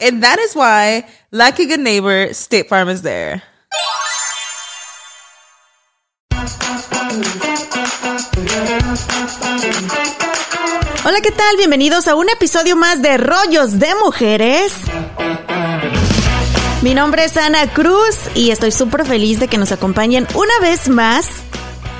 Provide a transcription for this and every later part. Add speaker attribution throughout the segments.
Speaker 1: And that is why, like a good neighbor, State Farm is there.
Speaker 2: Hola, ¿qué tal? Bienvenidos a un episodio más de Rollos de Mujeres. Mi nombre es Ana Cruz y estoy súper feliz de que nos acompañen una vez más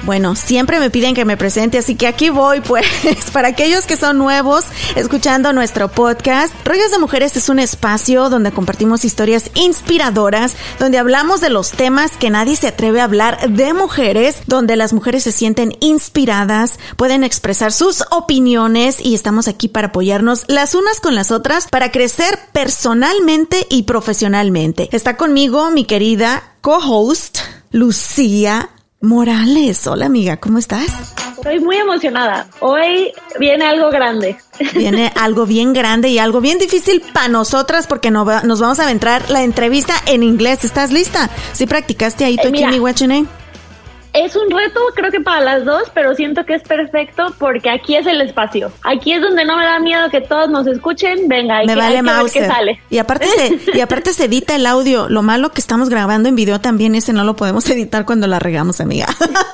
Speaker 2: bueno, siempre me piden que me presente, así que aquí voy, pues, para aquellos que son nuevos escuchando nuestro podcast. Rollos de Mujeres es un espacio donde compartimos historias inspiradoras, donde hablamos de los temas que nadie se atreve a hablar de mujeres, donde las mujeres se sienten inspiradas, pueden expresar sus opiniones y estamos aquí para apoyarnos las unas con las otras para crecer personalmente y profesionalmente. Está conmigo mi querida co-host, Lucía Morales, hola amiga, ¿cómo estás?
Speaker 3: Estoy muy emocionada. Hoy viene algo grande.
Speaker 2: Viene algo bien grande y algo bien difícil para nosotras porque nos vamos a adentrar la entrevista en inglés. ¿Estás lista? ¿Sí practicaste ahí tu Kimmy
Speaker 3: es un reto, creo que para las dos, pero siento que es perfecto porque aquí es el espacio. Aquí es donde no me da miedo que todos nos escuchen. Venga, hay me que, vale hay que, sale.
Speaker 2: Y aparte se, y aparte se edita el audio. Lo malo que estamos grabando en video también ese no lo podemos editar cuando la regamos, amiga.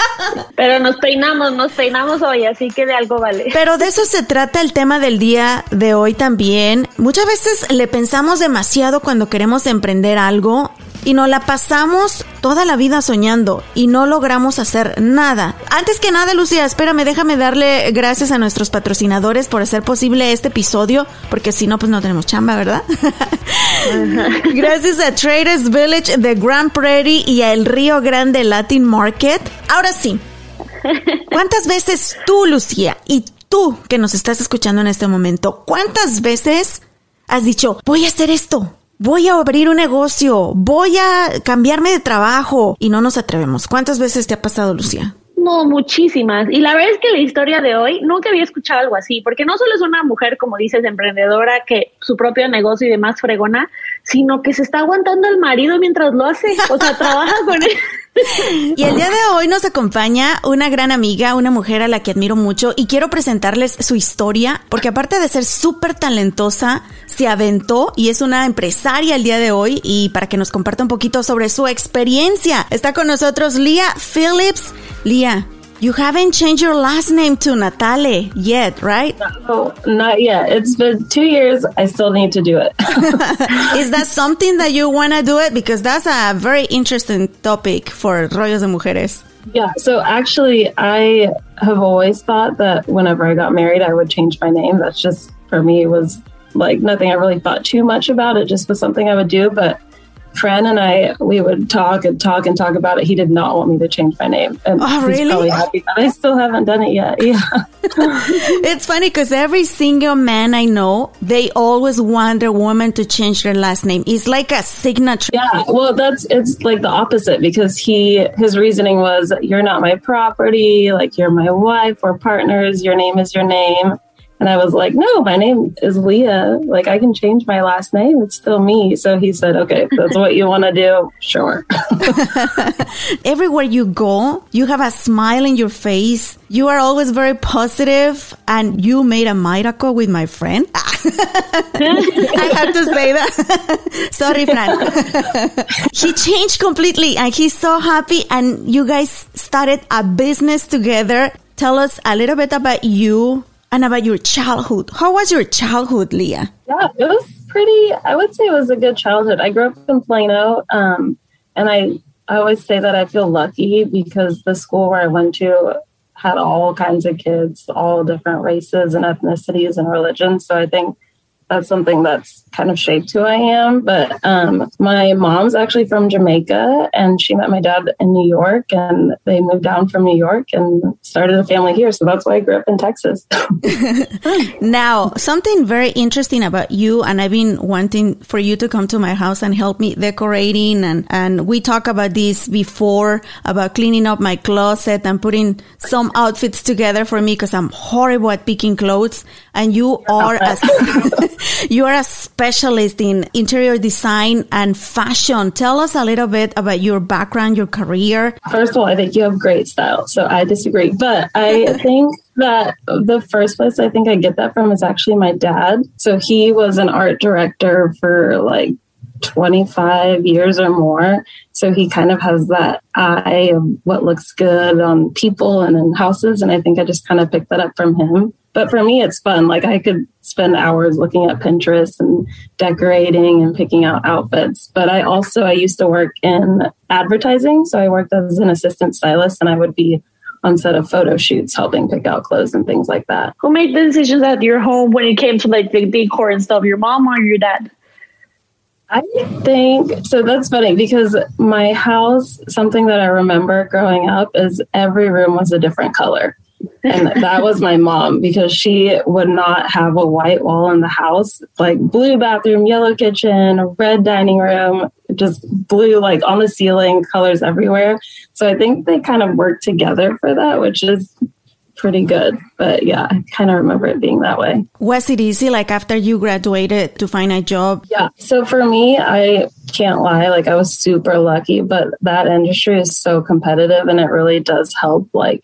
Speaker 3: Pero nos peinamos, nos peinamos hoy, así que de algo vale.
Speaker 2: Pero de eso se trata el tema del día de hoy también. Muchas veces le pensamos demasiado cuando queremos emprender algo y nos la pasamos toda la vida soñando y no logramos hacer nada. Antes que nada, Lucía, espérame, déjame darle gracias a nuestros patrocinadores por hacer posible este episodio, porque si no, pues no tenemos chamba, ¿verdad? gracias a Traders Village de Grand Prairie y a El Río Grande Latin Market. Ahora sí, ¿cuántas veces tú, Lucía, y tú que nos estás escuchando en este momento, cuántas veces has dicho, voy a hacer esto? Voy a abrir un negocio, voy a cambiarme de trabajo y no nos atrevemos. ¿Cuántas veces te ha pasado, Lucía?
Speaker 3: No, muchísimas. Y la verdad es que la historia de hoy nunca había escuchado algo así, porque no solo es una mujer, como dices, emprendedora, que su propio negocio y demás fregona, sino que se está aguantando al marido mientras lo hace. O sea, trabaja con él.
Speaker 2: Y el día de hoy nos acompaña una gran amiga, una mujer a la que admiro mucho y quiero presentarles su historia, porque aparte de ser súper talentosa, se aventó y es una empresaria el día de hoy y para que nos comparta un poquito sobre su experiencia. Está con nosotros Leah Phillips. Leah, You haven't changed your last name to Natale yet, right?
Speaker 4: No, not yet. It's been two years. I still need to do it.
Speaker 2: Is that something that you want to do it? Because that's a very interesting topic for Rollos de Mujeres.
Speaker 4: Yeah, so actually, I have always thought that whenever I got married, I would change my name. That's just, for me, was like nothing I really thought too much about. It just was something I would do. But Fran and I, we would talk and talk and talk about it. He did not want me to change my name. And
Speaker 2: oh, really?
Speaker 4: he's probably happy that I still haven't done it yet. Yeah.
Speaker 2: it's funny because every single man I know, they always want their woman to change their last name. It's like a signature.
Speaker 4: Yeah. Well, that's, it's like the opposite because he, his reasoning was, you're not my property. Like you're my wife. We're partners. Your name is your name. And I was like, no, my name is Leah. Like, I can change my last name. It's still me. So he said, okay, that's what you want to do. Sure.
Speaker 2: Everywhere you go, you have a smile in your face. You are always very positive, and you made a miracle with my friend. I have to say that. Sorry, Fran. he changed completely and he's so happy and you guys started a business together. Tell us a little bit about you and about your childhood. How was your childhood, Leah?
Speaker 4: Yeah, it was pretty, I would say it was a good childhood. I grew up in Plano. Um, and I, I always say that I feel lucky because the school where I went to had all kinds of kids, all different races and ethnicities and religions. So I think that's something that's kind of shaped who I am. But um, my mom's actually from Jamaica and she met my dad in New York and they moved down from New York and started a family here. So that's why I grew up in Texas.
Speaker 2: now, something very interesting about you, and I've been wanting for you to come to my house and help me decorating. And, and we talked about this before about cleaning up my closet and putting some outfits together for me because I'm horrible at picking clothes. And you are a, you are a specialist in interior design and fashion. Tell us a little bit about your background, your career.
Speaker 4: First of all, I think you have great style. So I disagree. But I think that the first place I think I get that from is actually my dad. So he was an art director for like 25 years or more. So he kind of has that eye of what looks good on people and in houses. And I think I just kind of picked that up from him. But for me, it's fun. Like I could spend hours looking at Pinterest and decorating and picking out outfits. But I also, I used to work in advertising. So I worked as an assistant stylist and I would be on set of photo shoots helping pick out clothes and things like that.
Speaker 3: Who made the decisions at your home when it came to like the decor and stuff? Your mom or your dad?
Speaker 4: I think so. That's funny because my house, something that I remember growing up is every room was a different color. And that was my mom because she would not have a white wall in the house, like blue bathroom, yellow kitchen, red dining room, just blue, like on the ceiling, colors everywhere. So I think they kind of work together for that, which is pretty good. But yeah, I kind of remember it being that way.
Speaker 2: Was it easy, like after you graduated, to find a job?
Speaker 4: Yeah. So for me, I can't lie, like I was super lucky, but that industry is so competitive and it really does help, like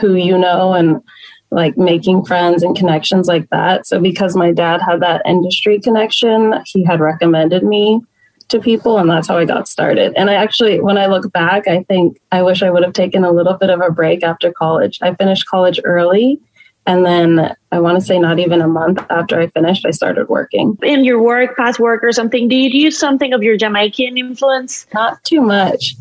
Speaker 4: who you know and like making friends and connections like that. So because my dad had that industry connection, he had recommended me to people and that's how I got started. And I actually when I look back, I think I wish I would have taken a little bit of a break after college. I finished college early and then I want to say not even a month after I finished, I started working.
Speaker 3: In your work, past work or something, do you use something of your Jamaican influence?
Speaker 4: Not too much.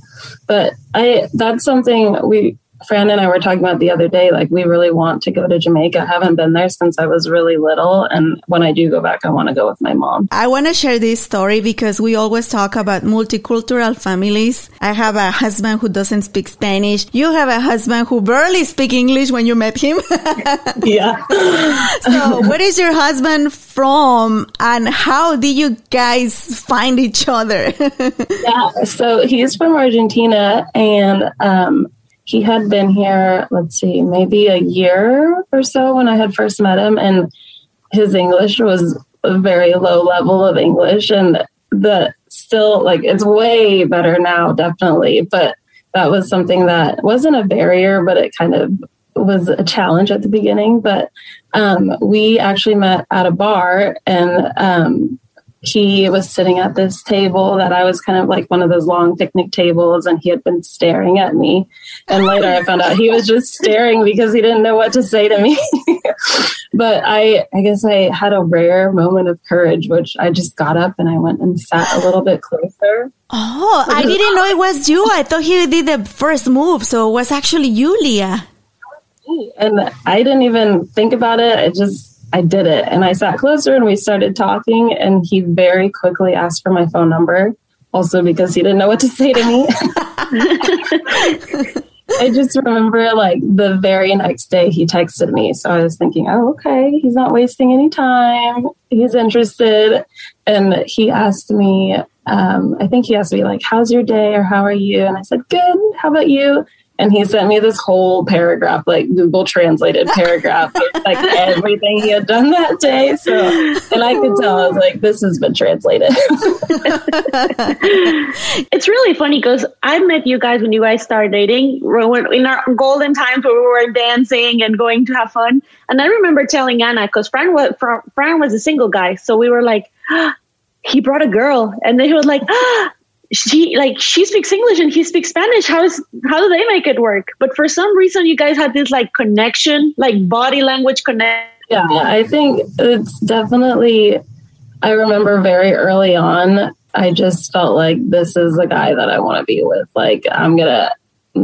Speaker 4: But I that's something we Fran and I were talking about the other day, like we really want to go to Jamaica. I haven't been there since I was really little. And when I do go back, I want to go with my mom.
Speaker 2: I want to share this story because we always talk about multicultural families. I have a husband who doesn't speak Spanish. You have a husband who barely speak English when you met him.
Speaker 4: yeah.
Speaker 2: so where is your husband from and how did you guys find each other?
Speaker 4: yeah. So he's from Argentina and, um, he had been here, let's see, maybe a year or so when I had first met him, and his English was a very low level of English, and the still like it's way better now, definitely. But that was something that wasn't a barrier, but it kind of was a challenge at the beginning. But um, we actually met at a bar, and um, he was sitting at this table that I was kind of like one of those long picnic tables, and he had been staring at me. And oh, later I found out he was just staring because he didn't know what to say to me. but I, I guess I had a rare moment of courage, which I just got up and I went and sat a little bit closer.
Speaker 2: Oh, I didn't know it was you. I thought he did the first move, so it was actually you, Leah.
Speaker 4: And I didn't even think about it. I just I did it. And I sat closer and we started talking. And he very quickly asked for my phone number, also because he didn't know what to say to me. I just remember like the very next day he texted me. So I was thinking, oh, okay, he's not wasting any time. He's interested. And he asked me, um, I think he asked me, like, how's your day or how are you? And I said, good. How about you? And he sent me this whole paragraph, like Google translated paragraph, like everything he had done that day. So, and I could tell, I was like, this has been translated.
Speaker 3: it's really funny because I met you guys when you guys started dating in our golden times where we were dancing and going to have fun. And I remember telling Ana, because Fran was, Fran was a single guy. So we were like, ah, he brought a girl. And then he was like, ah, she like she speaks English and he speaks Spanish. How is how do they make it work? But for some reason, you guys had this like connection, like body language connect.
Speaker 4: Yeah, I think it's definitely. I remember very early on, I just felt like this is the guy that I want to be with. Like I'm gonna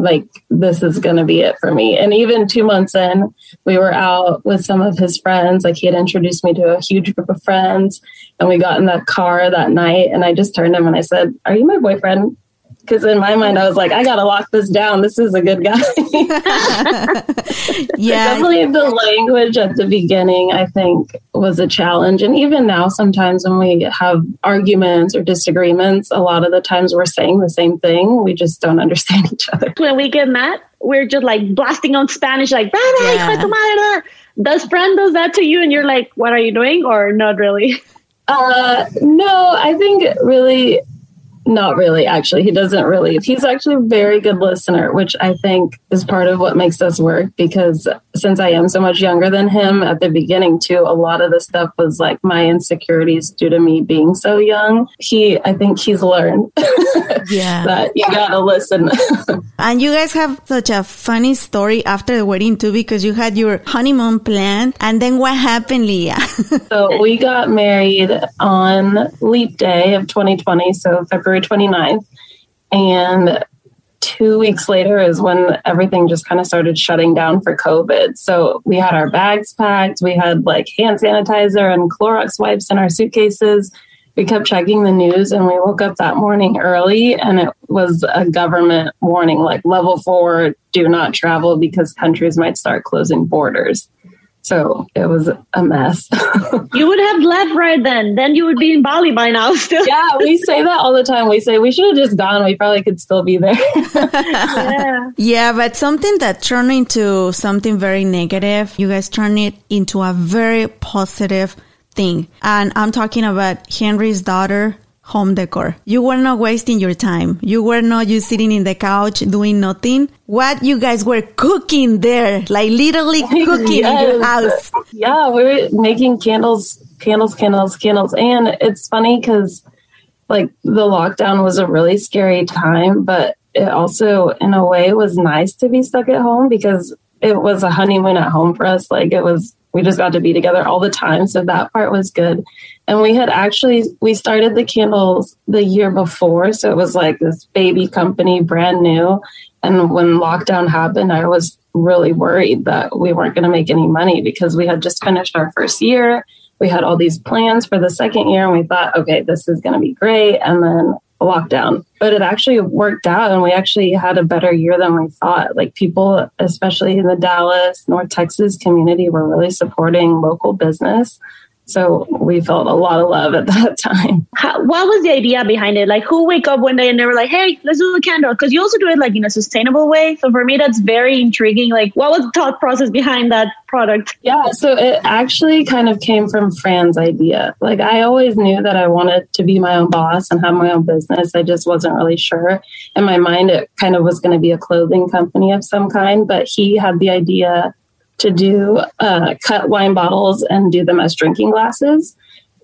Speaker 4: like this is going to be it for me. And even two months in, we were out with some of his friends. Like he had introduced me to a huge group of friends, and we got in that car that night. And I just turned him and I said, "Are you my boyfriend?" Because in my mind I was like, I gotta lock this down. This is a good guy.
Speaker 2: yeah,
Speaker 4: definitely the language at the beginning I think was a challenge, and even now sometimes when we have arguments or disagreements, a lot of the times we're saying the same thing. We just don't understand each other.
Speaker 3: When we get mad, we're just like blasting on Spanish, like yeah. Does Fran does that to you, and you're like, "What are you doing?" or not really?
Speaker 4: Uh, no, I think really not really, actually. He doesn't really. He's actually a very good listener, which I think is part of what makes us work because since I am so much younger than him at the beginning, too, a lot of the stuff was like my insecurities due to me being so young. He, I think he's learned
Speaker 2: yeah.
Speaker 4: that you gotta listen.
Speaker 2: and you guys have such a funny story after the wedding, too, because you had your honeymoon planned. And then what happened, Leah?
Speaker 4: so we got married on Leap Day of 2020, so February February 29th. And two weeks later is when everything just kind of started shutting down for COVID. So we had our bags packed, we had like hand sanitizer and Clorox wipes in our suitcases. We kept checking the news and we woke up that morning early and it was a government warning like level four, do not travel because countries might start closing borders. So it was a mess.
Speaker 3: you would have left right then. Then you would be in Bali by now still.
Speaker 4: yeah, we say that all the time. We say we should have just gone. We probably could still be there.
Speaker 2: yeah. yeah, but something that turned into something very negative, you guys turn it into a very positive thing. And I'm talking about Henry's daughter home decor. You were not wasting your time. You were not just sitting in the couch doing nothing. What you guys were cooking there, like literally cooking yes. in your house.
Speaker 4: Yeah, we were making candles, candles, candles, candles. And it's funny because like the lockdown was a really scary time, but it also in a way was nice to be stuck at home because it was a honeymoon at home for us. Like it was we just got to be together all the time. So that part was good. And we had actually, we started the candles the year before. So it was like this baby company, brand new. And when lockdown happened, I was really worried that we weren't going to make any money because we had just finished our first year. We had all these plans for the second year and we thought, okay, this is going to be great. And then lockdown. But it actually worked out and we actually had a better year than we thought. Like people, especially in the Dallas, North Texas community, were really supporting local business. So we felt a lot of love at that time.
Speaker 3: How, what was the idea behind it? Like, who wake up one day and they were like, "Hey, let's do a candle"? Because you also do it like in a sustainable way. So for me, that's very intriguing. Like, what was the thought process behind that product?
Speaker 4: Yeah, so it actually kind of came from Fran's idea. Like, I always knew that I wanted to be my own boss and have my own business. I just wasn't really sure. In my mind, it kind of was going to be a clothing company of some kind. But he had the idea to do uh, cut wine bottles and do them as drinking glasses.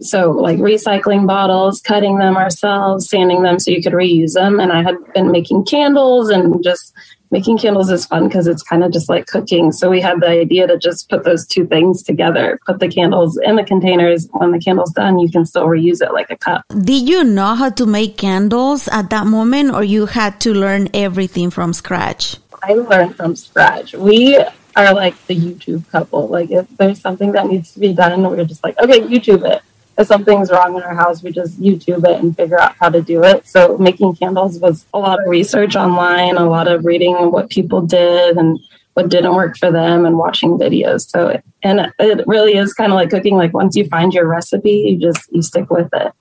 Speaker 4: So, like recycling bottles, cutting them ourselves, sanding them so you could reuse them. And I had been making candles and just making candles is fun because it's kind of just like cooking. So, we had the idea to just put those two things together, put the candles in the containers. When the candle's done, you can still reuse it like a cup.
Speaker 2: Did you know how to make candles at that moment, or you had to learn everything from scratch?
Speaker 4: I learned from scratch. We are like the YouTube couple. Like if there's something that needs to be done, we're just like, okay, YouTube it. If something's wrong in our house, we just YouTube it and figure out how to do it. So making candles was a lot of research online, a lot of reading what people did and what didn't work for them and watching videos. So and it really is kind of like cooking. Like once you find your recipe, you just you stick with it.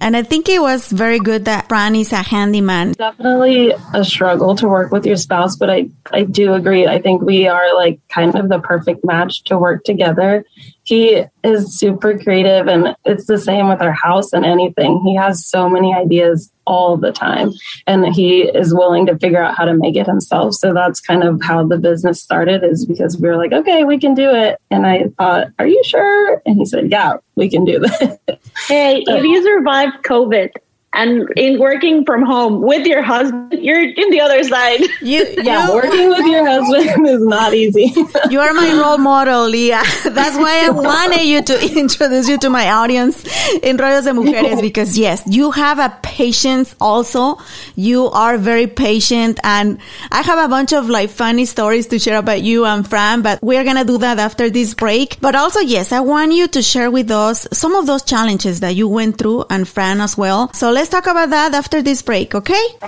Speaker 2: And I think it was very good that Fran is a handyman.
Speaker 4: Definitely a struggle to work with your spouse, but I, I do agree. I think we are like kind of the perfect match to work together. He is super creative and it's the same with our house and anything. He has so many ideas all the time and he is willing to figure out how to make it himself. So that's kind of how the business started is because we were like, okay, we can do it. And I thought, are you sure? And he said, yeah, we can do that.
Speaker 3: Hey, if you survived COVID and in working from home with your husband, you're in the other side.
Speaker 2: You,
Speaker 4: yeah,
Speaker 2: you,
Speaker 4: working with your husband is not easy.
Speaker 2: you are my role model, Leah. That's why I wanted you to introduce you to my audience in Rollos de Mujeres because yes, you have a patience also. You are very patient and I have a bunch of like funny stories to share about you and Fran, but we're going to do that after this break. But also, yes, I want you to share with us some of those challenges that you went through and Fran as well. So let's talk about that after this break, okay?
Speaker 3: Uh,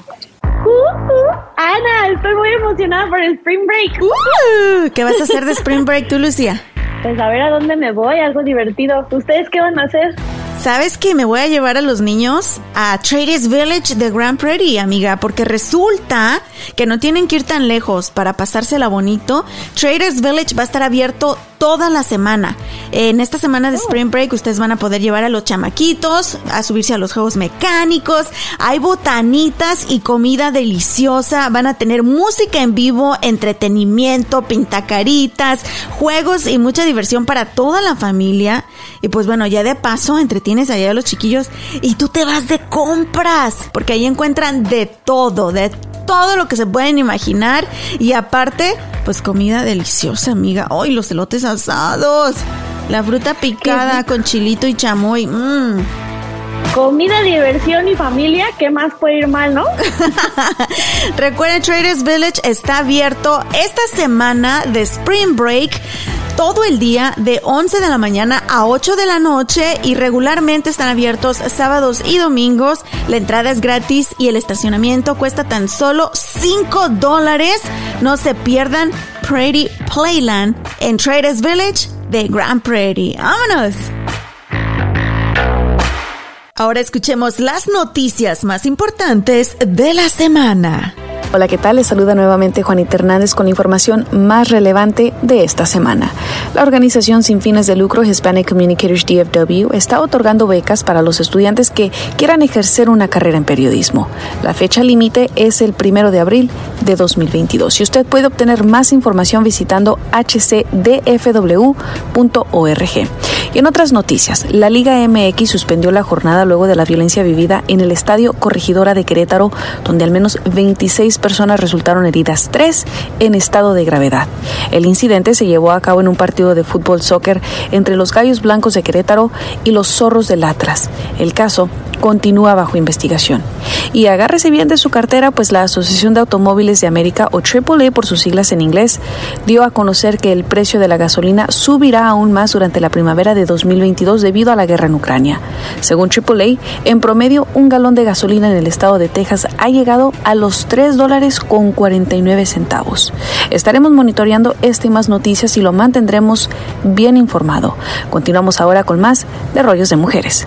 Speaker 3: uh, Ana, estoy muy emocionada por el Spring Break.
Speaker 2: Uh, ¿Qué vas a hacer de Spring Break tú, Lucía?
Speaker 3: Pues a ver a dónde me voy, algo divertido. ¿Ustedes qué van a hacer?
Speaker 2: ¿Sabes que me voy a llevar a los niños a Traders Village de Grand Prairie, amiga? Porque resulta que no tienen que ir tan lejos para pasársela bonito. Traders Village va a estar abierto toda la semana. En esta semana de Spring Break ustedes van a poder llevar a los chamaquitos a subirse a los juegos mecánicos. Hay botanitas y comida deliciosa. Van a tener música en vivo, entretenimiento, pintacaritas, juegos y mucha diversión para toda la familia. Y pues bueno, ya de paso entretienes allá a los chiquillos y tú te vas de compras, porque ahí encuentran de todo, de todo lo que se pueden imaginar y aparte, pues comida deliciosa, amiga. ¡Ay, los elotes asados! La fruta picada con chilito y chamoy. Mmm.
Speaker 3: Comida, diversión y familia, ¿qué más puede ir mal, no?
Speaker 2: Recuerden, Traders Village está abierto esta semana de Spring Break todo el día de 11 de la mañana a 8 de la noche y regularmente están abiertos sábados y domingos. La entrada es gratis y el estacionamiento cuesta tan solo 5 dólares. No se pierdan Prairie Playland en Traders Village de Grand Prairie. ¡Vámonos! Ahora escuchemos las noticias más importantes de la semana.
Speaker 5: Hola, ¿qué tal? Les saluda nuevamente Juanita Hernández con la información más relevante de esta semana. La organización sin fines de lucro Hispanic Communicators DFW está otorgando becas para los estudiantes que quieran ejercer una carrera en periodismo. La fecha límite es el primero de abril de 2022 y usted puede obtener más información visitando hcdfw.org. Y en otras noticias, la Liga MX suspendió la jornada luego de la violencia vivida en el Estadio Corregidora de Querétaro, donde al menos 26 personas resultaron heridas, tres en estado de gravedad. El incidente se llevó a cabo en un partido de fútbol soccer entre los Gallos Blancos de Querétaro y los Zorros del Atlas. El caso continúa bajo investigación. Y agárrese bien de su cartera, pues la Asociación de Automóviles de América, o AAA por sus siglas en inglés, dio a conocer que el precio de la gasolina subirá aún más durante la primavera de 2022 debido a la guerra en Ucrania. Según AAA, en promedio, un galón de gasolina en el estado de Texas ha llegado a los 3 dólares con 49 centavos. Estaremos monitoreando esta y más noticias y lo mantendremos bien informado. Continuamos ahora con más de Rollos de Mujeres.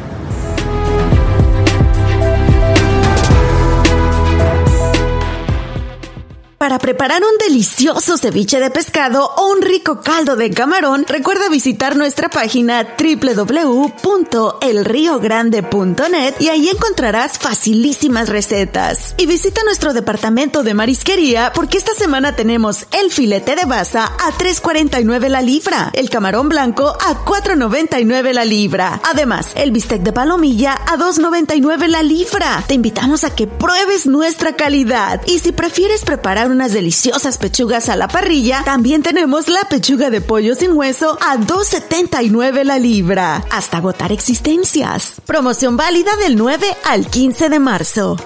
Speaker 2: Para preparar un delicioso ceviche de pescado o un rico caldo de camarón, recuerda visitar nuestra página www.elriogrande.net y ahí encontrarás facilísimas recetas. Y visita nuestro departamento de marisquería porque esta semana tenemos el filete de baza a 3.49 la libra, el camarón blanco a 4.99 la libra. Además, el bistec de palomilla a 2.99 la libra. Te invitamos a que pruebes nuestra calidad y si prefieres preparar unas deliciosas pechugas a la parrilla, también tenemos la pechuga de pollo sin hueso a 2.79 la libra, hasta agotar existencias. Promoción válida del 9 al 15 de marzo.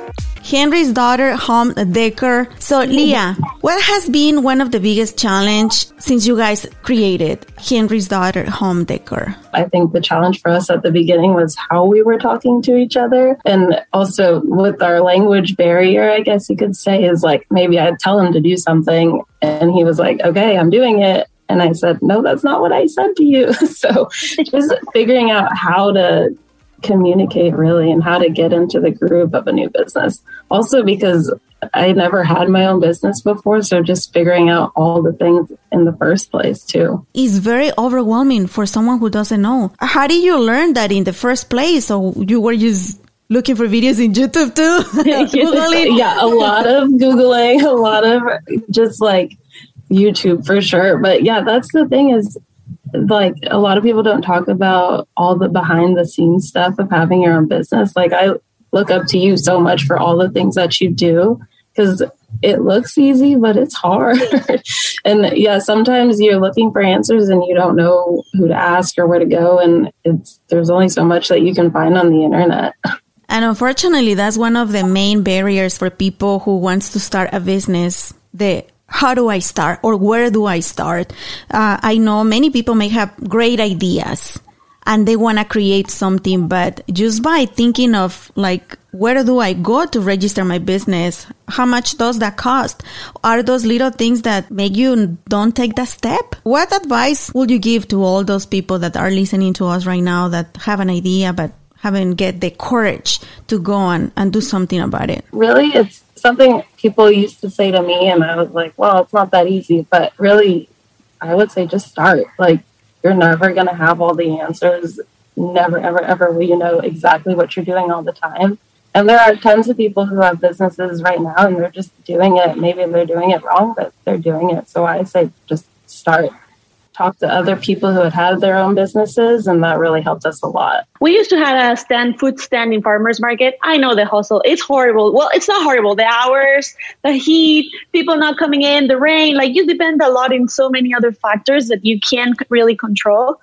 Speaker 2: Henry's daughter home decor. So Leah, what has been one of the biggest challenge since you guys created Henry's daughter home decor?
Speaker 4: I think the challenge for us at the beginning was how we were talking to each other. And also with our language barrier, I guess you could say, is like maybe I'd tell him to do something and he was like, okay, I'm doing it. And I said, no, that's not what I said to you. so just figuring out how to communicate really and how to get into the groove of a new business. Also, because I never had my own business before, so just figuring out all the things in the first place too.
Speaker 2: It's very overwhelming for someone who doesn't know. How did you learn that in the first place? Or you were just looking for videos in YouTube too?
Speaker 4: Yeah, a lot of Googling, a lot of just like YouTube for sure. But yeah, that's the thing is like a lot of people don't talk about all the behind the scenes stuff of having your own business. Like I look up to you so much for all the things that you do because it looks easy, but it's hard. and yeah, sometimes you're looking for answers and you don't know who to ask or where to go. And it's there's only so much that you can find on the internet.
Speaker 2: And unfortunately, that's one of the main barriers for people who wants to start a business. The how do I start or where do I start? Uh, I know many people may have great ideas and they want to create something, but just by thinking of like, where do I go to register my business? How much does that cost? Are those little things that make you don't take that step? What advice would you give to all those people that are listening to us right now that have an idea, but haven't get the courage to go on and do something about it?
Speaker 4: Really, it's something people used to say to me, and I was like, well, it's not that easy. But really, I would say just start. Like, you're never going to have all the answers. Never, ever, ever will you know exactly what you're doing all the time. And there are tons of people who have businesses right now and they're just doing it. Maybe they're doing it wrong, but they're doing it. So I say just start talked to other people who had had their own businesses, and that really helped us a lot.
Speaker 3: We used to have a stand food stand in farmers market. I know the hustle; it's horrible. Well, it's not horrible. The hours, the heat, people not coming in, the rain. Like you depend a lot in so many other factors that you can't really control.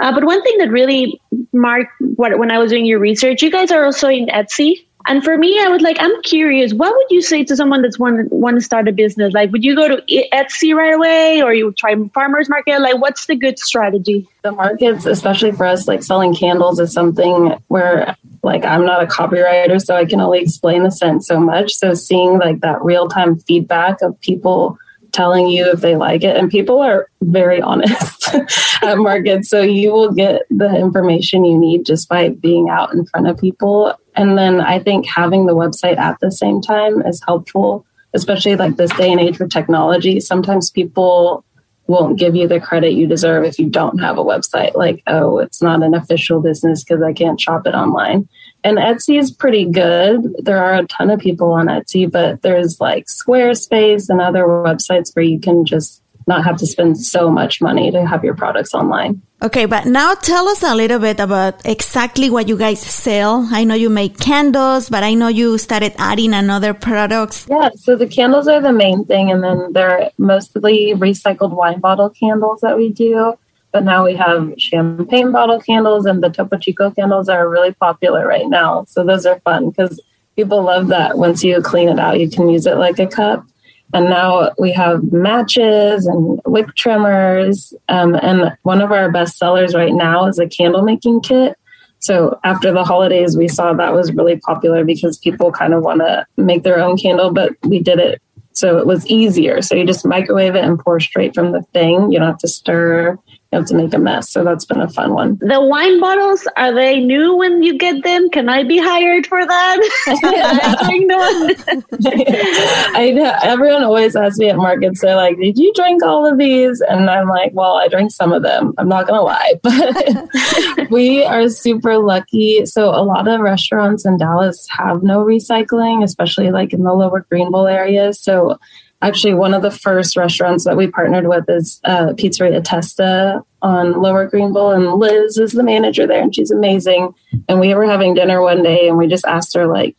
Speaker 3: Uh, but one thing that really marked what when I was doing your research, you guys are also in Etsy. And for me, I was like, I'm curious. What would you say to someone that's want want to start a business? Like, would you go to Etsy right away, or you try farmers market? Like, what's the good strategy?
Speaker 4: The markets, especially for us, like selling candles, is something where like I'm not a copywriter, so I can only explain the scent so much. So seeing like that real time feedback of people telling you if they like it. And people are very honest at markets. So you will get the information you need just by being out in front of people. And then I think having the website at the same time is helpful, especially like this day and age with technology. Sometimes people won't give you the credit you deserve if you don't have a website. Like, oh, it's not an official business because I can't shop it online and Etsy is pretty good. There are a ton of people on Etsy, but there's like Squarespace and other websites where you can just not have to spend so much money to have your products online.
Speaker 2: Okay, but now tell us a little bit about exactly what you guys sell. I know you make candles, but I know you started adding another products.
Speaker 4: Yeah, so the candles are the main thing, and then they're mostly recycled wine bottle candles that we do. But now we have champagne bottle candles and the Topo Chico candles are really popular right now. So those are fun because people love that. Once you clean it out, you can use it like a cup. And now we have matches and wick trimmers. Um, and one of our best sellers right now is a candle making kit. So after the holidays, we saw that was really popular because people kind of want to make their own candle, but we did it so it was easier. So you just microwave it and pour straight from the thing. You don't have to stir have to make a mess. So that's been a fun one.
Speaker 3: The wine bottles, are they new when you get them? Can I be hired for that?
Speaker 4: I know everyone always asks me at markets, they're like, Did you drink all of these? And I'm like, Well, I drank some of them. I'm not gonna lie. But we are super lucky. So a lot of restaurants in Dallas have no recycling, especially like in the lower Greenville area. So actually one of the first restaurants that we partnered with is uh, Pizzeria Testa on Lower Greenville, and Liz is the manager there, and she's amazing. And we were having dinner one day, and we just asked her like,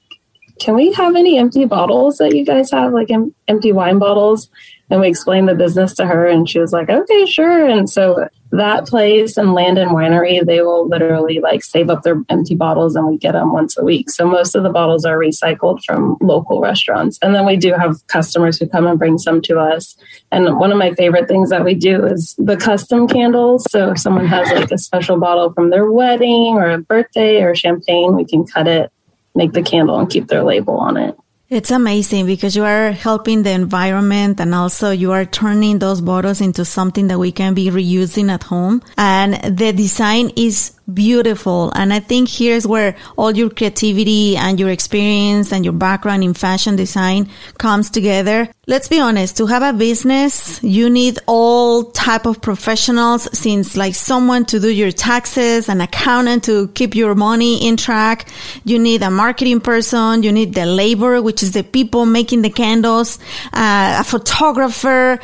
Speaker 4: "Can we have any empty bottles that you guys have, like em- empty wine bottles?" And we explained the business to her, and she was like, "Okay, sure." And so that place and Landon Winery, they will literally like save up their empty bottles and we get them once a week. So most of the bottles are recycled from local restaurants. And then we do have customers who come and bring some to us. And one of my favorite things that we do is the custom candles. So if someone has like a special bottle from their wedding or a birthday or champagne, we can cut it, make the candle and keep their label on it.
Speaker 2: It's amazing because you are helping the environment and also you are turning those bottles into something that we can be reusing at home. And the design is beautiful. And I think here's where all your creativity and your experience and your background in fashion design comes together. Let's be honest, to have a business, you need all type of professionals since like someone to do your taxes, an accountant to keep your money in track. You need a marketing person. You need the labor, which is the people making the candles, uh, a photographer,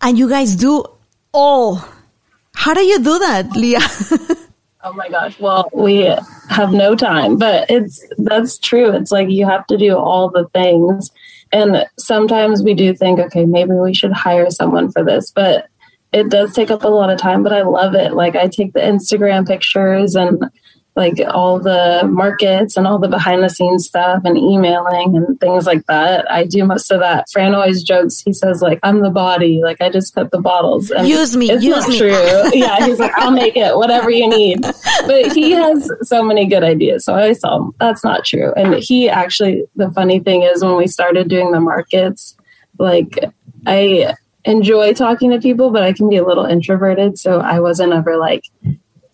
Speaker 2: and you guys do all. How do you do that, Leah?
Speaker 4: Oh my gosh. Well, we have no time, but it's that's true. It's like you have to do all the things. And sometimes we do think, okay, maybe we should hire someone for this, but it does take up a lot of time, but I love it. Like I take the Instagram pictures and like all the markets and all the behind the scenes stuff and emailing and things like that. I do most of that. Fran always jokes. He says like, I'm the body. Like I just cut the bottles.
Speaker 2: And use me.
Speaker 4: It's
Speaker 2: use
Speaker 4: not
Speaker 2: me.
Speaker 4: true. yeah. He's like, I'll make it whatever you need. But he has so many good ideas. So I saw him. That's not true. And he actually, the funny thing is when we started doing the markets, like I enjoy talking to people, but I can be a little introverted. So I wasn't ever like,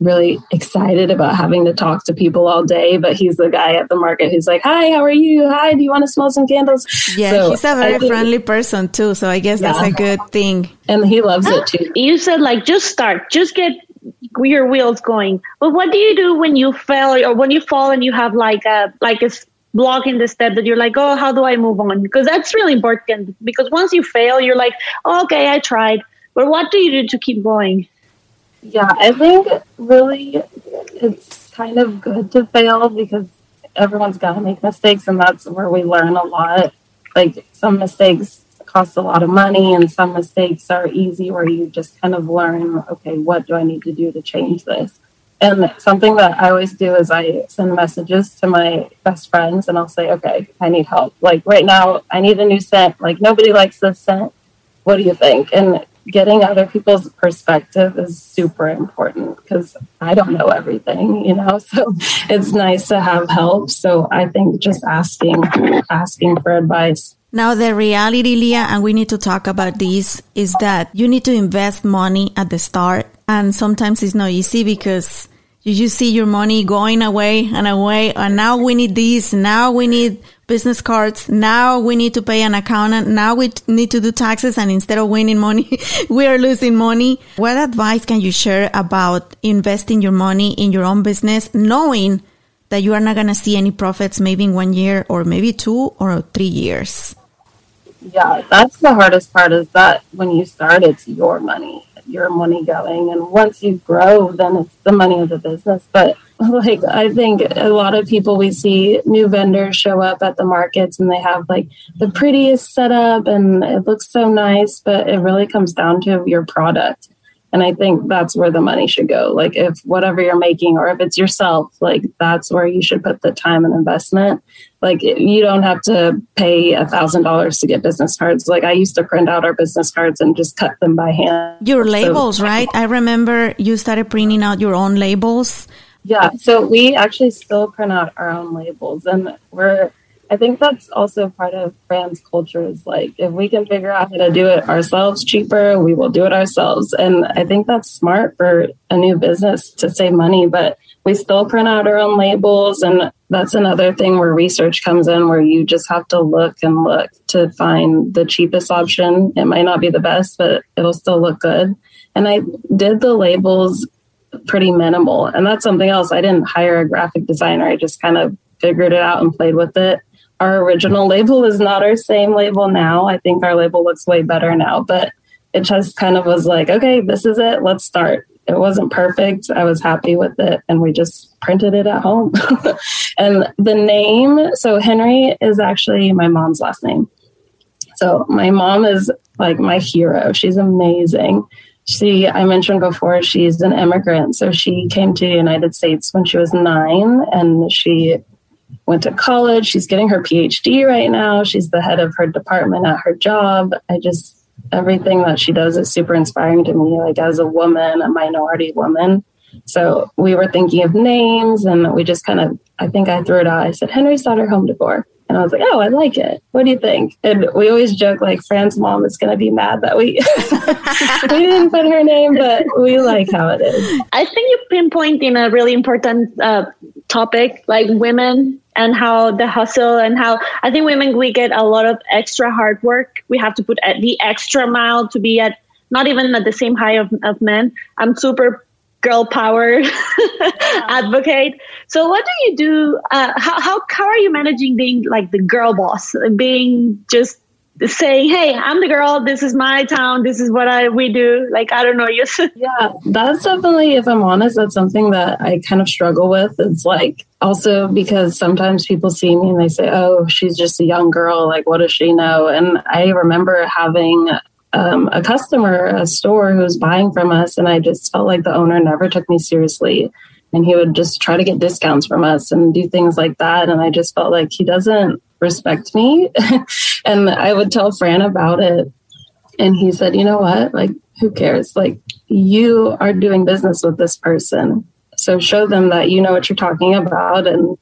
Speaker 4: really excited about having to talk to people all day, but he's the guy at the market who's like, "Hi, how are you? Hi, do you want to smell some candles?"
Speaker 2: Yeah,
Speaker 4: So
Speaker 2: he's a
Speaker 4: I
Speaker 2: very
Speaker 4: think-
Speaker 2: friendly person too. So I guess that's
Speaker 4: Yeah.
Speaker 2: a good thing.
Speaker 4: and he loves it ah, too.
Speaker 3: You said like just start, just get your wheels going. But what do you do when you fail or when you fall and you have like a like a block in the step that you're like, oh, how do I move on? Because that's really important. Because once you fail, you're like, oh, okay, I tried. But what do you do to keep going?
Speaker 4: Yeah, I think really it's kind of good to fail because everyone's got to make mistakes, and that's where we learn a lot. Like some mistakes cost a lot of money, and some mistakes are easy where you just kind of learn, okay, what do I need to do to change this? And something that I always do is I send messages to my best friends and I'll say, okay, I need help. Like right now, I need a new scent. Like nobody likes this scent. What do you think? And getting other people's perspective is super important because I don't know everything, you know. So it's nice to have help. So I think just asking, asking for advice.
Speaker 2: Now, the reality, Leah, and we need to talk about this, is that you need to invest money at the start. And sometimes it's not easy because you just see your money going away and away. And now we need this. Now we need business cards. Now we need to pay an accountant. Now we need to do taxes. And instead of winning money, we are losing money. What advice can you share about investing your money in your own business, knowing that you are not going to see any profits maybe in one year or maybe two or three years?
Speaker 4: Yeah, that's the hardest part is that when you start, it's your money, your money going. And once you grow, then it's the money of the business. But like, I think a lot of people we see new vendors show up at the markets and they have like the prettiest setup and it looks so nice, but it really comes down to your product. And I think that's where the money should go. Like, if whatever you're making, or if it's yourself, like that's where you should put the time and investment. Like, you don't have to pay a thousand dollars to get business cards. Like, I used to print out our business cards and just cut them by hand.
Speaker 2: Your
Speaker 4: So-
Speaker 2: labels, right? I remember you started printing out your own labels.
Speaker 4: Yeah, so we actually still print out our own labels, and we're. I think that's also part of brands' culture. Is like if we can figure out how to do it ourselves cheaper, we will do it ourselves. And I think that's smart for a new business to save money. But we still print out our own labels, and that's another thing where research comes in, where you just have to look and look to find the cheapest option. It might not be the best, but it'll still look good. And I did the labels pretty minimal. And that's something else. I didn't hire a graphic designer. I just kind of figured it out and played with it. Our original label is not our same label now. I think our label looks way better now, but it just kind of was like, okay, this is it. Let's start. It wasn't perfect. I was happy with it and we just printed it at home. and the name, so Henry is actually my mom's last name. So my mom is like my hero. She's amazing. She, I mentioned before, she's an immigrant. So she came to the United States when she was nine and she went to college. She's getting her PhD right now. She's the head of her department at her job. I just, everything that she does is super inspiring to me, like as a woman, a minority woman. So we were thinking of names and we just kind of, I think I threw it out. I said, Henry's daughter home decor. And I was like, oh, I like it. What do you think? And we always joke like Fran's mom is going to be mad that we we didn't put her name, but we like how it is.
Speaker 3: I think you pinpoint in a really important uh, topic, like women and how the hustle and how I think women we get a lot of extra hard work. We have to put the extra mile to be at not even at the same high of, of men. I'm super girl power advocate. So what do you do? Uh, how, how, how are you managing being like the girl boss, being just saying, "Hey, I'm the girl. This is my town. This is what I we do." Like I don't know. You.
Speaker 4: yeah, that's definitely. If I'm honest, that's something that I kind of struggle with. It's like also because sometimes people see me and they say, "Oh, she's just a young girl. Like, what does she know?" And I remember having um, a customer, a store who was buying from us, and I just felt like the owner never took me seriously. And he would just try to get discounts from us and do things like that. And I just felt like he doesn't respect me. and I would tell Fran about it. And he said, you know what? Like, who cares? Like, you are doing business with this person. So show them that you know what you're talking about and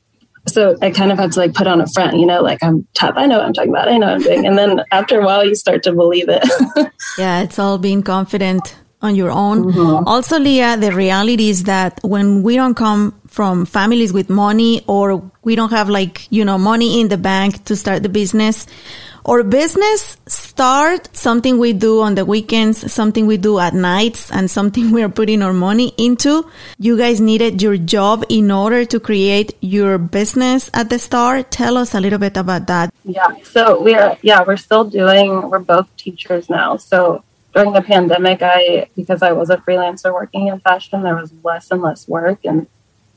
Speaker 4: so I kind of had to like put on a front, you know, like I'm tough. I know what I'm talking about. I know what I'm doing. And then after a while, you start to believe it.
Speaker 2: yeah, it's all being confident on your own. Mm-hmm. Also, Leah, the reality is that when we don't come from families with money or we don't have like, you know, money in the bank to start the business, or business start something we do on the weekends, something we do at nights, and something we are putting our money into. You guys needed your job in order to create your business at the start. Tell us a little bit about that.
Speaker 4: Yeah. So we're, yeah, we're still doing, we're both teachers now. So during the pandemic, I, because I was a freelancer working in fashion, there was less and less work. And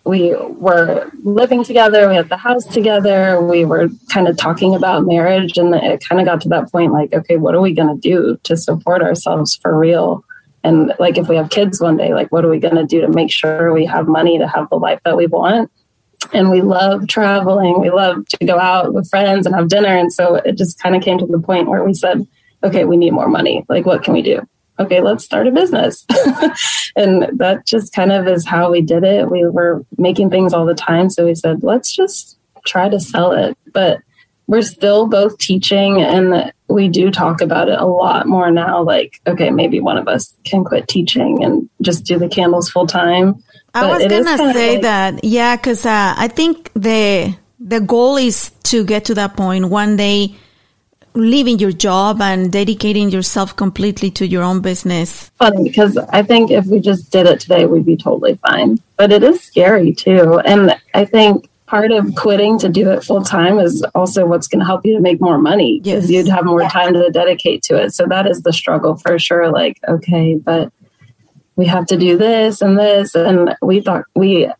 Speaker 4: we were living together we had the house together we were kind of talking about marriage and it kind of got to that point like okay what are we going to do to support ourselves for real? And like if we have kids one day like what are we going to do to make sure we have money to have the life that we want? And we love traveling we love to go out with friends and have dinner and so it just kind of came to the point where we said okay we need more money. Like what can we do okay, let's start a business. and that just kind of is how we did it. We were making things all the time. So we said, let's just try to sell it. But we're still both teaching and we do talk about it a lot more now. Like, okay, maybe one of us can quit teaching and just do the candles full time.
Speaker 2: I was gonna say like, that, yeah, because uh, I think the the goal is to get to that point one day leaving your job and dedicating yourself completely to your own business?
Speaker 4: Funny because I think if we just did it today, we'd be totally fine. But it is scary too. And I think part of quitting to do it full time is also what's going to help you to make more money because yes. you'd have more time to dedicate to it. So that is the struggle for sure. Like, okay, but we have to do this and this. And we thought we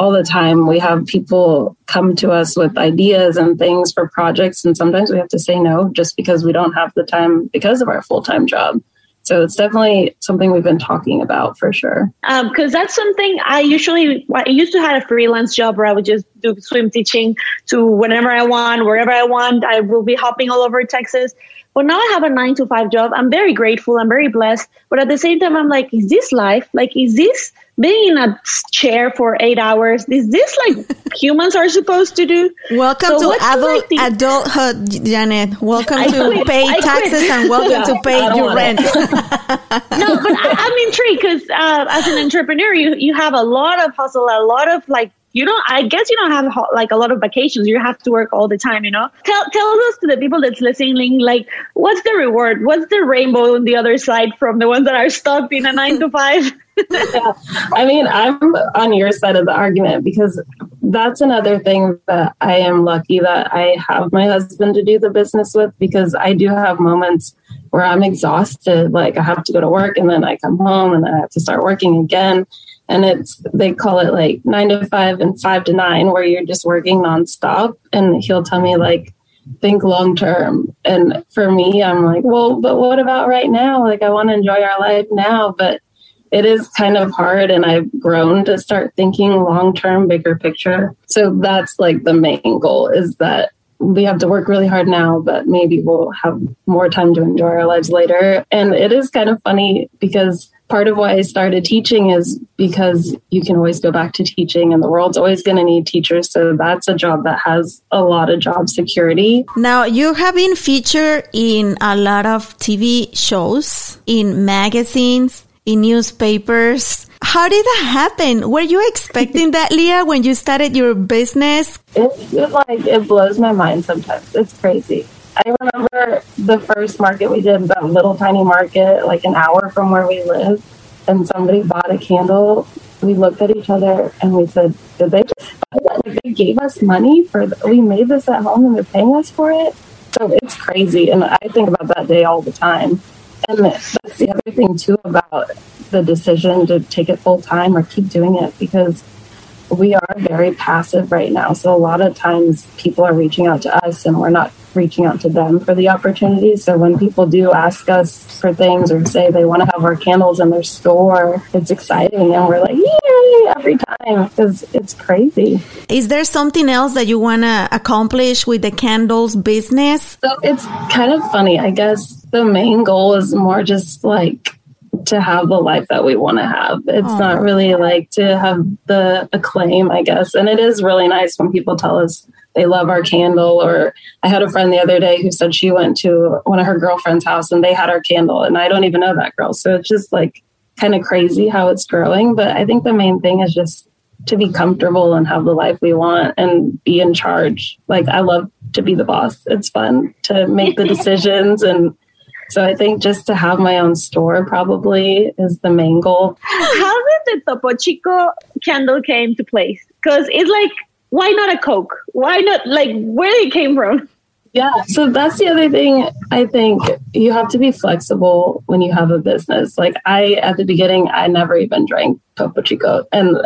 Speaker 4: all the time. We have people come to us with ideas and things for projects, and sometimes we have to say no just because we don't have the time because of our full time job. So it's definitely something we've been talking about for sure.
Speaker 3: Because um, that's something I usually I used to have a freelance job where I would just do swim teaching to whenever I want, wherever I want. I will be hopping all over Texas. But now I have a nine to five job. I'm very grateful. I'm very blessed. But at the same time, I'm like, is this life? Like, is this being in a chair for eight hours? Is this like humans are supposed to do?
Speaker 2: Welcome so to adult adulthood, Janet. Welcome to quit. pay I taxes quit. and welcome to pay your rent.
Speaker 3: no, but I, am intrigued because uh, as an entrepreneur, you you have a lot of hustle, a lot of like you don't i guess you don't have like a lot of vacations. You have to work all the time you know? Tell tell us to the people that's listening like what's the reward? What's the rainbow on the other side from the ones that are stuck in a nine to five?
Speaker 4: Yeah. i mean i'm on your side of the argument because that's another thing that i am lucky that i have my husband to do the business with because i do have moments where i'm exhausted like i have to go to work and then i come home and then i have to start working again and it's they call it like nine to five and five to nine where you're just working nonstop. And he'll tell me like think long term. And for me i'm like well but what about right now? Like i want to enjoy our life now but it is kind of hard. And i've grown to start thinking long term bigger picture. So that's like the main goal is that we have to work really hard now but maybe we'll have more time to enjoy our lives later. And it is kind of funny because part of why I started teaching is because you can always go back to teaching and the world's always going to need teachers. So that's a job that has a lot of job security.
Speaker 2: Now, you have been featured in a lot of TV shows, in magazines, in newspapers. How did that happen? Were you expecting that, Leah, when you started your business?
Speaker 4: It, it like it blows my mind sometimes. It's crazy. I remember the first market we did, that little tiny market, like an hour from where we live, and somebody bought a candle. We looked at each other and we said, "Did they just? Like they gave us money for? The, we made this at home and they're paying us for it." So it's crazy, and I think about that day all the time. And that's the other thing too about the decision to take it full time or keep doing it because we are very passive right now. So a lot of times people are reaching out to us and we're not reaching out to them for the opportunities. So when people do ask us for things or say they want to have our candles in their store, it's exciting and we're like, yay, every time because it's crazy.
Speaker 2: Is there something else that you want to accomplish with the candles business?
Speaker 4: So it's kind of funny. I guess the main goal is more just like to have the life that we want to have. It's Aww. not really like to have the acclaim, I guess. And it is really nice when people tell us they love our candle. Or I had a friend the other day who said she went to one of her girlfriend's house and they had our candle, and I don't even know that girl. So it's just like kind of crazy how it's growing. But I think the main thing is just to be comfortable and have the life we want and be in charge. Like I love to be the boss. It's fun to make the decisions and so I think just to have my own store probably is the main goal.
Speaker 3: How did the Topo Chico candle came to place? Because it's like, why not a Coke? Why not like where they came from?
Speaker 4: Yeah, so that's the other thing. I think you have to be flexible when you have a business. Like I, at the beginning, I never even drank Topo Chico, and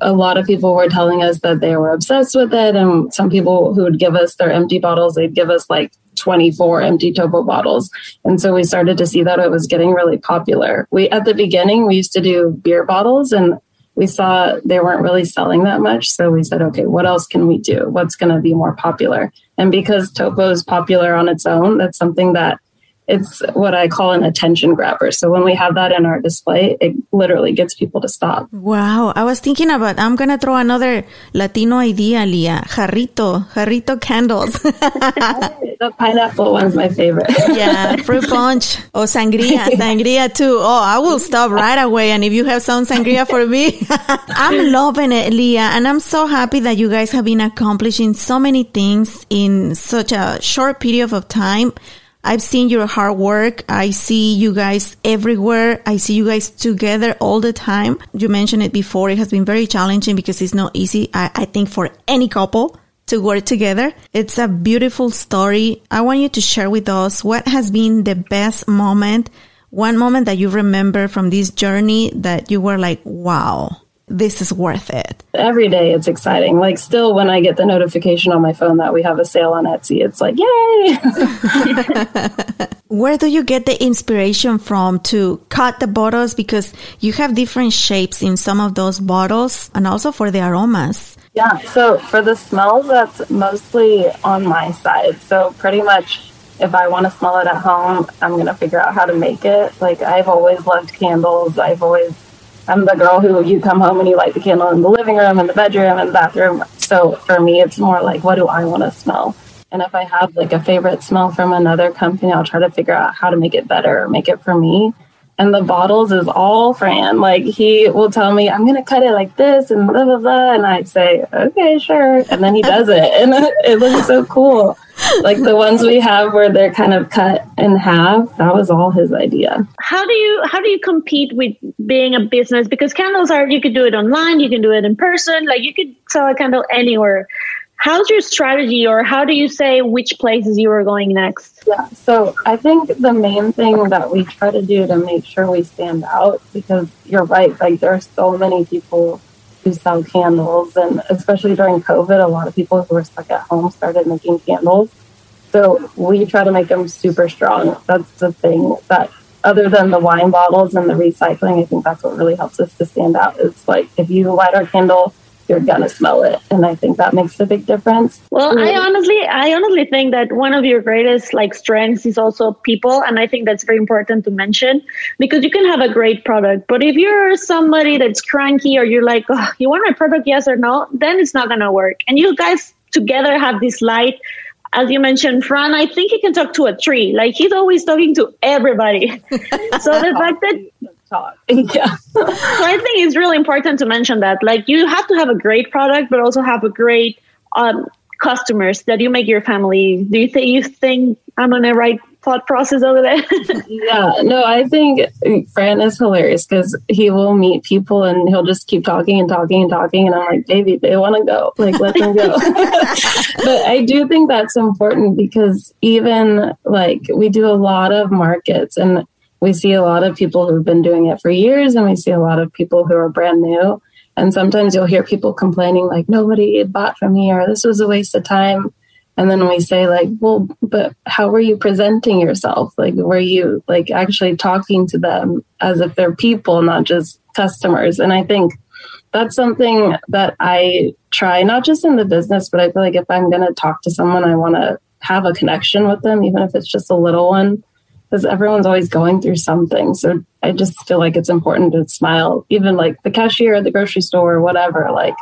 Speaker 4: a lot of people were telling us that they were obsessed with it. And some people who would give us their empty bottles, they'd give us like 24 empty Topo bottles. And so we started to see that it was getting really popular. We, at the beginning, we used to do beer bottles and we saw they weren't really selling that much. So we said, okay, what else can we do? What's going to be more popular? And because Topo is popular on its own, that's something that it's what I call an attention grabber. So when we have that in our display, it literally gets people to stop.
Speaker 2: Wow. I was thinking about, I'm going to throw another Latino idea, Leah. Jarrito, Jarrito candles.
Speaker 4: the pineapple one's my favorite.
Speaker 2: yeah. Fruit punch or sangria, sangria too. Oh, I will stop right away. And if you have some sangria for me, I'm loving it, Leah. And I'm so happy that you guys have been accomplishing so many things in such a short period of time. I've seen your hard work. I see you guys everywhere. I see you guys together all the time. You mentioned it before. It has been very challenging because it's not easy. I, I think for any couple to work together. It's a beautiful story. I want you to share with us what has been the best moment, one moment that you remember from this journey that you were like, wow, this is worth it.
Speaker 4: Every day it's exciting. Like still when I get the notification on my phone that we have a sale on Etsy, it's like,
Speaker 2: yay. Where do you get the inspiration from to cut the bottles? Because you have different shapes in some of those bottles and also for the aromas.
Speaker 4: Yeah. So for the smells, that's mostly on my side. So pretty much if I want to smell it at home, I'm going to figure out how to make it. Like I've always loved candles. I've always I'm the girl who you come home and you light the candle in the living room, in the bedroom, in the bathroom. So for me, it's more like, what do I want to smell? And if I have like a favorite smell from another company, I'll try to figure out how to make it better, or make it for me. And the bottles is all Fran. Like he will tell me, I'm gonna cut it like this and blah blah blah, and I'd say, okay, sure. And then he does it, and it looks so cool like the ones we have where they're kind of cut in half that was all his idea
Speaker 3: how do you how do you compete with being a business because candles are you could do it online you can do it in person like you could sell a candle anywhere how's your strategy or how do you say which places you are going next
Speaker 4: yeah so i think the main thing that we try to do to make sure we stand out because you're right like there are so many people who sell candles. And especially during COVID, a lot of people who were stuck at home started making candles. So we try to make them super strong. That's the thing that, other than the wine bottles and the recycling, I think that's what really helps us to stand out. It's like if you light our candle, you're gonna smell it. And I think that makes a big difference.
Speaker 3: Well, I honestly, I honestly think that one of your greatest like strengths is also people, and I think that's very important to mention because you can have a great product, but if you're somebody that's cranky or you're like, oh, you want my product, yes or no, then it's not gonna work. And you guys together have this light. As you mentioned, Fran, I think he can talk to a tree. Like he's always talking to everybody. so the fact that
Speaker 4: Talk. Yeah.
Speaker 3: so I think it's really important to mention that. Like you have to have a great product, but also have a great um, customers that you make your family. Do you think you think I'm on the right thought process over there?
Speaker 4: yeah, no, I think Fran is hilarious because he will meet people and he'll just keep talking and talking and talking. And I'm like, baby, they want to go. Like, let them go. but I do think that's important because even like we do a lot of markets and we see a lot of people who've been doing it for years and we see a lot of people who are brand new. And sometimes you'll hear people complaining, like, nobody bought from me or this was a waste of time. And then we say, like, well, but how were you presenting yourself? Like, were you like actually talking to them as if they're people, not just customers? And I think that's something that I try, not just in the business, but I feel like if I'm going to talk to someone, I want to have a connection with them, even if it's just a little one because everyone's always going through something. So I just feel like it's important to smile, even like the cashier at the grocery store or whatever. Like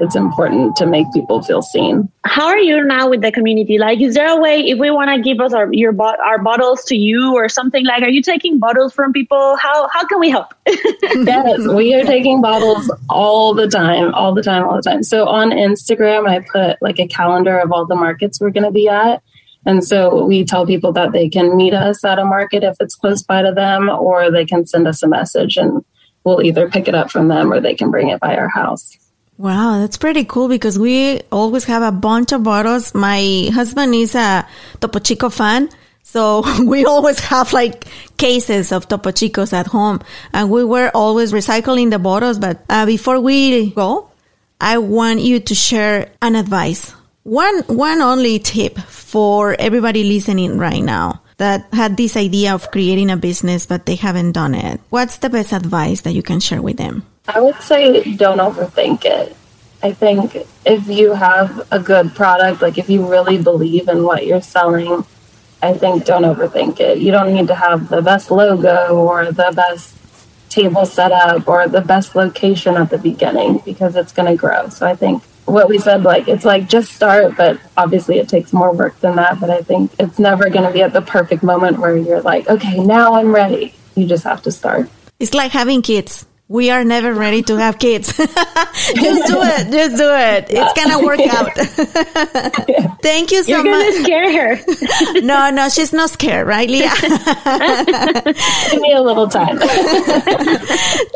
Speaker 4: it's important to make people feel seen.
Speaker 3: How are you now with the community? Like, is there a way if we want to give us our your our bottles to you or something like? Are you taking bottles from people? How how can we help?
Speaker 4: yes, we are taking bottles all the time, all the time, all the time. So on Instagram, I put like a calendar of all the markets we're going to be at. And so we tell people that they can meet us at a market if it's close by to them, or they can send us a message and we'll either pick it up from them or they can bring it by our house.
Speaker 2: Wow, that's pretty cool because we always have a bunch of bottles. My husband is a Topo Chico fan. So we always have like cases of Topo Chicos at home and we were always recycling the bottles. But uh, before we go, I want you to share an advice one, one only tip for everybody listening right now that had this idea of creating a business, but they haven't done it. What's the best advice that you can share with them?
Speaker 4: I would say don't overthink it. I think if you have a good product, like if you really believe in what you're selling, I think don't overthink it. You don't need to have the best logo or the best table setup or the best location at the beginning because it's going to grow. So I think what we said like it's like just start but obviously it takes more work than that but i think it's never going to be at the perfect moment where you're like okay now i'm ready. You just have to start.
Speaker 2: It's like having kids we are never ready to have kids. just do it. Just do it. It's gonna work out. Thank you so
Speaker 3: You're
Speaker 2: much.
Speaker 3: You're gonna scare
Speaker 2: her. no, no, she's not scared, right, Leah?
Speaker 4: Give me a little time.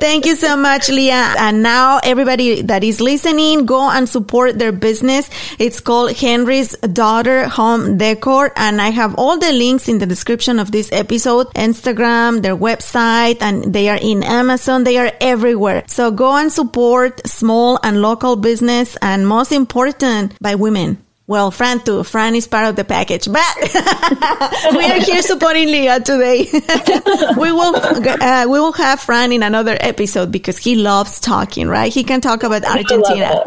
Speaker 2: Thank you so much, Leah. And now everybody that is listening, go and support their business. It's called Henry's Daughter Home Decor. And I have all the links in the description of this episode, Instagram, their website, and they are in Amazon. They are everywhere. So go and support small and local business and most important by women. Well, Fran too. Fran is part of the package, but we are here supporting Leah today. we will uh, we will have Fran in another episode because he loves talking. Right? He can talk about Argentina.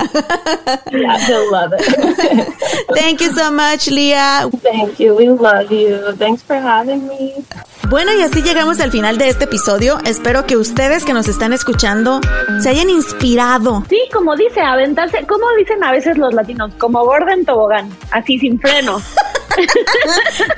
Speaker 4: yeah, he'll love it.
Speaker 2: Thank you so much, Leah.
Speaker 4: Thank you. We love you. Thanks for having me.
Speaker 2: Bueno, y así llegamos al final de este episodio. Espero que ustedes que nos están escuchando se hayan inspirado.
Speaker 3: Sí, como dice, aventarse, como dicen a veces los latinos, como gorda en tobogán, así sin freno.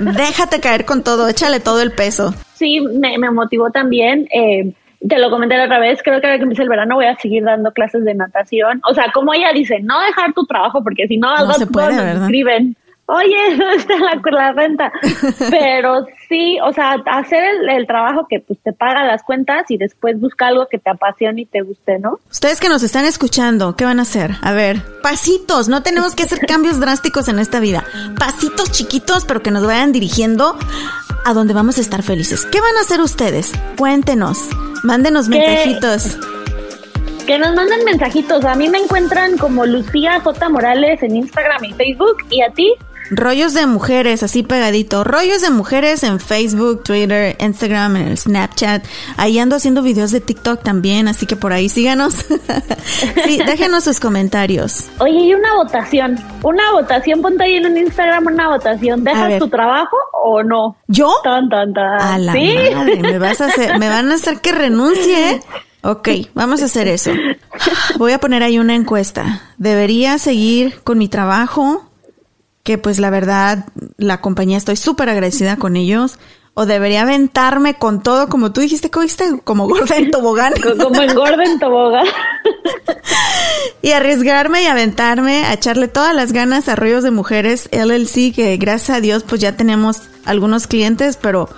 Speaker 2: Déjate caer con todo, échale todo el peso.
Speaker 3: Sí, me, me motivó también. Eh, te lo comenté la otra vez, creo que ahora que empiece el verano voy a seguir dando clases de natación. O sea, como ella dice, no dejar tu trabajo, porque si no,
Speaker 2: no se puede, ¿verdad?
Speaker 3: escriben oye, ¿dónde está la, la, renta? Pero sí, o sea, hacer el, el, trabajo que pues te paga las cuentas y después busca algo que te apasione y te guste, ¿no?
Speaker 2: Ustedes que nos están escuchando, ¿qué van a hacer? A ver, pasitos, no tenemos que hacer cambios drásticos en esta vida. Pasitos chiquitos, pero que nos vayan dirigiendo a donde vamos a estar felices. ¿Qué van a hacer ustedes? Cuéntenos, mándenos mensajitos
Speaker 3: que nos manden mensajitos. A mí me encuentran como Lucía J. Morales en Instagram y Facebook. ¿Y a ti?
Speaker 2: Rollos de mujeres, así pegadito. Rollos de mujeres en Facebook, Twitter, Instagram, en el Snapchat. Ahí ando haciendo videos de TikTok también, así que por ahí síganos. sí, déjenos sus comentarios.
Speaker 3: Oye, y una votación. Una votación, ponte ahí en un Instagram una votación. ¿Dejas tu trabajo o no?
Speaker 2: ¿Yo?
Speaker 3: Tan, tan, tan.
Speaker 2: A la
Speaker 3: ¿Sí?
Speaker 2: madre, me vas a hacer, me van a hacer que renuncie. Ok, vamos a hacer eso. Voy a poner ahí una encuesta. ¿Debería seguir con mi trabajo? Que pues la verdad la compañía estoy súper agradecida con ellos. O debería aventarme con todo, como tú dijiste, ¿cogiste? Como gorda en tobogán.
Speaker 3: Como engorda en tobogán.
Speaker 2: y arriesgarme y aventarme a echarle todas las ganas a Rollos de Mujeres LLC, que gracias a Dios pues ya tenemos algunos clientes, pero...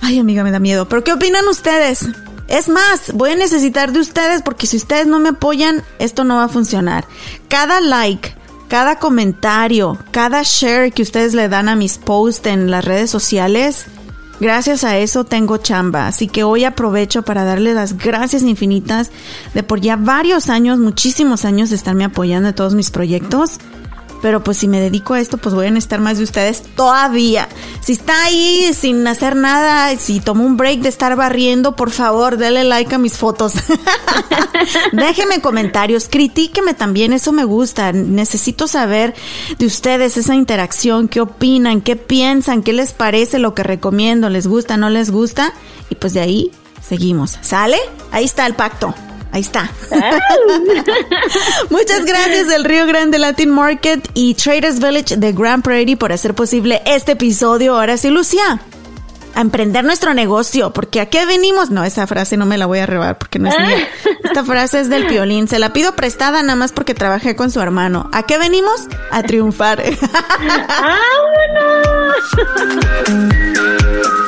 Speaker 2: Ay, amiga, me da miedo. ¿Pero qué opinan ustedes? Es más, voy a necesitar de ustedes porque si ustedes no me apoyan, esto no va a funcionar. Cada like, cada comentario, cada share que ustedes le dan a mis posts en las redes sociales, gracias a eso tengo chamba. Así que hoy aprovecho para darles las gracias infinitas de por ya varios años, muchísimos años de estarme apoyando en todos mis proyectos. Pero pues si me dedico a esto, pues voy a necesitar más de ustedes todavía. Si está ahí sin hacer nada, si tomo un break de estar barriendo, por favor, dale like a mis fotos. Déjenme comentarios, critíqueme también, eso me gusta. Necesito saber de ustedes esa interacción, qué opinan, qué piensan, qué les parece lo que recomiendo, les gusta, no les gusta. Y pues de ahí seguimos. ¿Sale? Ahí está el pacto. Ahí está. Muchas gracias del Río Grande Latin Market y Traders Village de Grand Prairie por hacer posible este episodio. Ahora sí, Lucia, a emprender nuestro negocio, porque ¿a qué venimos? No, esa frase no me la voy a robar porque no es mía. Esta frase es del piolín. Se la pido prestada nada más porque trabajé con su hermano. ¿A qué venimos? A triunfar.